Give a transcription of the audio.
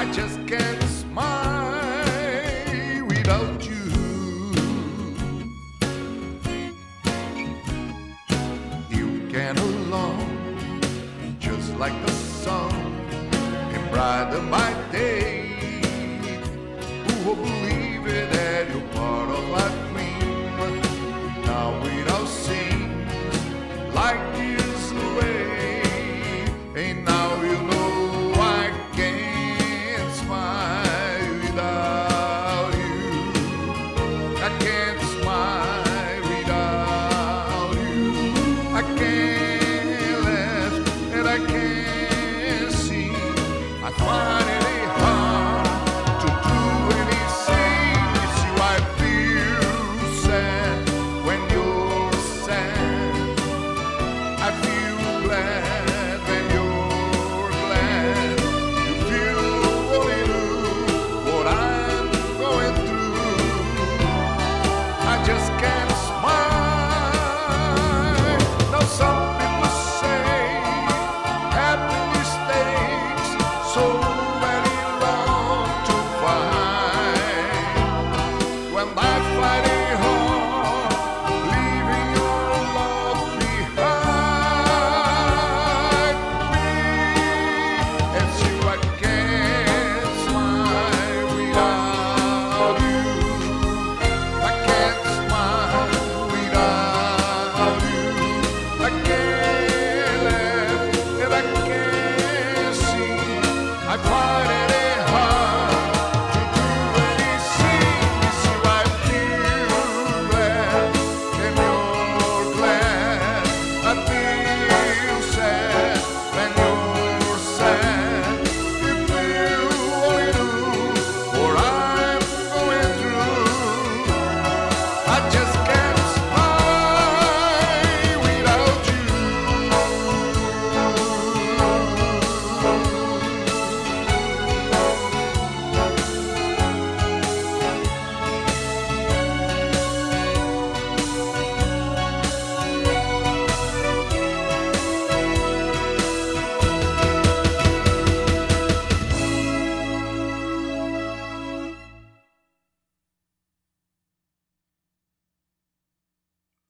I just can't smile without you. You can alone, just like the sun, can brighten my. land.